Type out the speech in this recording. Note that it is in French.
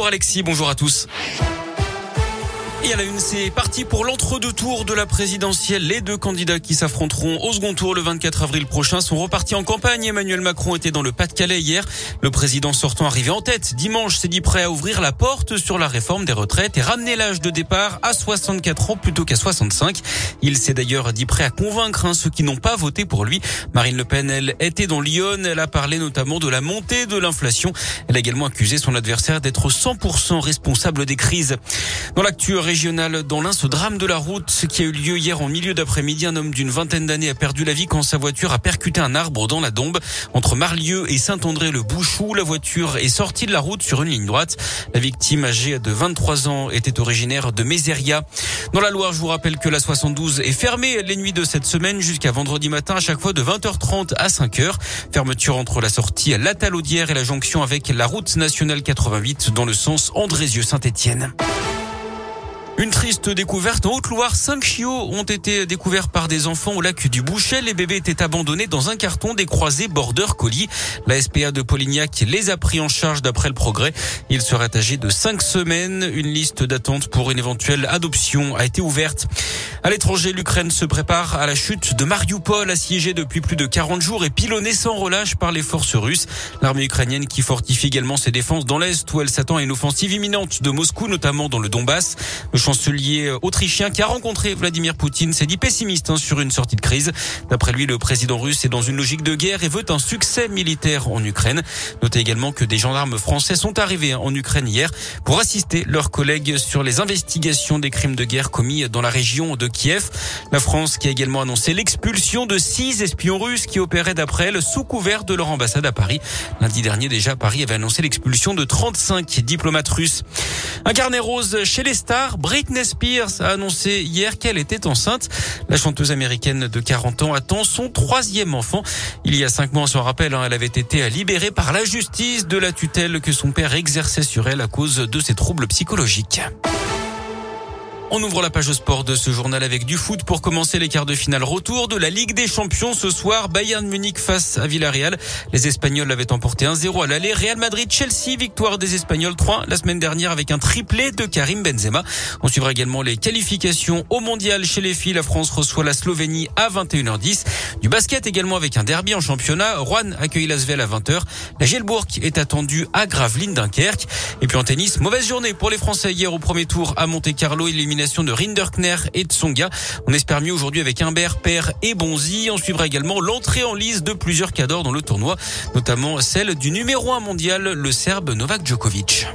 Bonjour Alexis, bonjour à tous. Et à la une, c'est parti pour l'entre-deux tours de la présidentielle. Les deux candidats qui s'affronteront au second tour le 24 avril prochain sont repartis en campagne. Emmanuel Macron était dans le Pas-de-Calais hier. Le président sortant arrivé en tête dimanche s'est dit prêt à ouvrir la porte sur la réforme des retraites et ramener l'âge de départ à 64 ans plutôt qu'à 65. Il s'est d'ailleurs dit prêt à convaincre hein, ceux qui n'ont pas voté pour lui. Marine Le Pen, elle, était dans Lyon. Elle a parlé notamment de la montée de l'inflation. Elle a également accusé son adversaire d'être 100% responsable des crises. Dans l'actu régionale dans l'Ain, ce drame de la route ce qui a eu lieu hier en milieu d'après-midi. Un homme d'une vingtaine d'années a perdu la vie quand sa voiture a percuté un arbre dans la Dombe entre Marlieu et Saint-André-le-Bouchou. La voiture est sortie de la route sur une ligne droite. La victime âgée de 23 ans était originaire de Mézeria. Dans la Loire, je vous rappelle que la 72 est fermée les nuits de cette semaine jusqu'à vendredi matin à chaque fois de 20h30 à 5h. Fermeture entre la sortie à La Talaudière et la jonction avec la route nationale 88 dans le sens Andrézieux-Saint-Étienne. Une triste découverte. En Haute-Loire, cinq chiots ont été découverts par des enfants au lac du Bouchet. Les bébés étaient abandonnés dans un carton des croisés border colis. La SPA de Polignac les a pris en charge d'après le progrès. Ils seraient âgés de cinq semaines. Une liste d'attente pour une éventuelle adoption a été ouverte. À l'étranger, l'Ukraine se prépare à la chute de Mariupol, assiégée depuis plus de 40 jours et pilonnée sans relâche par les forces russes. L'armée ukrainienne qui fortifie également ses défenses dans l'Est où elle s'attend à une offensive imminente de Moscou, notamment dans le Donbass chancelier autrichien qui a rencontré Vladimir Poutine s'est dit pessimiste hein, sur une sortie de crise. D'après lui, le président russe est dans une logique de guerre et veut un succès militaire en Ukraine. Notez également que des gendarmes français sont arrivés hein, en Ukraine hier pour assister leurs collègues sur les investigations des crimes de guerre commis dans la région de Kiev. La France qui a également annoncé l'expulsion de six espions russes qui opéraient d'après elle sous couvert de leur ambassade à Paris. Lundi dernier déjà, Paris avait annoncé l'expulsion de 35 diplomates russes. Un carnet rose chez les stars. Britney Spears a annoncé hier qu'elle était enceinte. La chanteuse américaine de 40 ans attend son troisième enfant. Il y a cinq mois, on rappelle, hein, elle avait été libérée par la justice de la tutelle que son père exerçait sur elle à cause de ses troubles psychologiques. On ouvre la page sport de ce journal avec du foot pour commencer les quarts de finale retour de la Ligue des Champions ce soir. Bayern Munich face à Villarreal. Les Espagnols avaient emporté 1-0 à l'aller. Real Madrid, Chelsea, victoire des Espagnols 3 la semaine dernière avec un triplé de Karim Benzema. On suivra également les qualifications au mondial chez les filles. La France reçoit la Slovénie à 21h10. Du basket également avec un derby en championnat. Rouen accueille Lasvel à 20h. La Gelbourg est attendue à Gravelines Dunkerque. Et puis en tennis, mauvaise journée pour les Français hier au premier tour à Monte Carlo de Rinderkner et Tsonga. On espère mieux aujourd'hui avec Humbert, Père et Bonzi. On suivra également l'entrée en liste de plusieurs cadors dans le tournoi, notamment celle du numéro 1 mondial, le Serbe Novak Djokovic.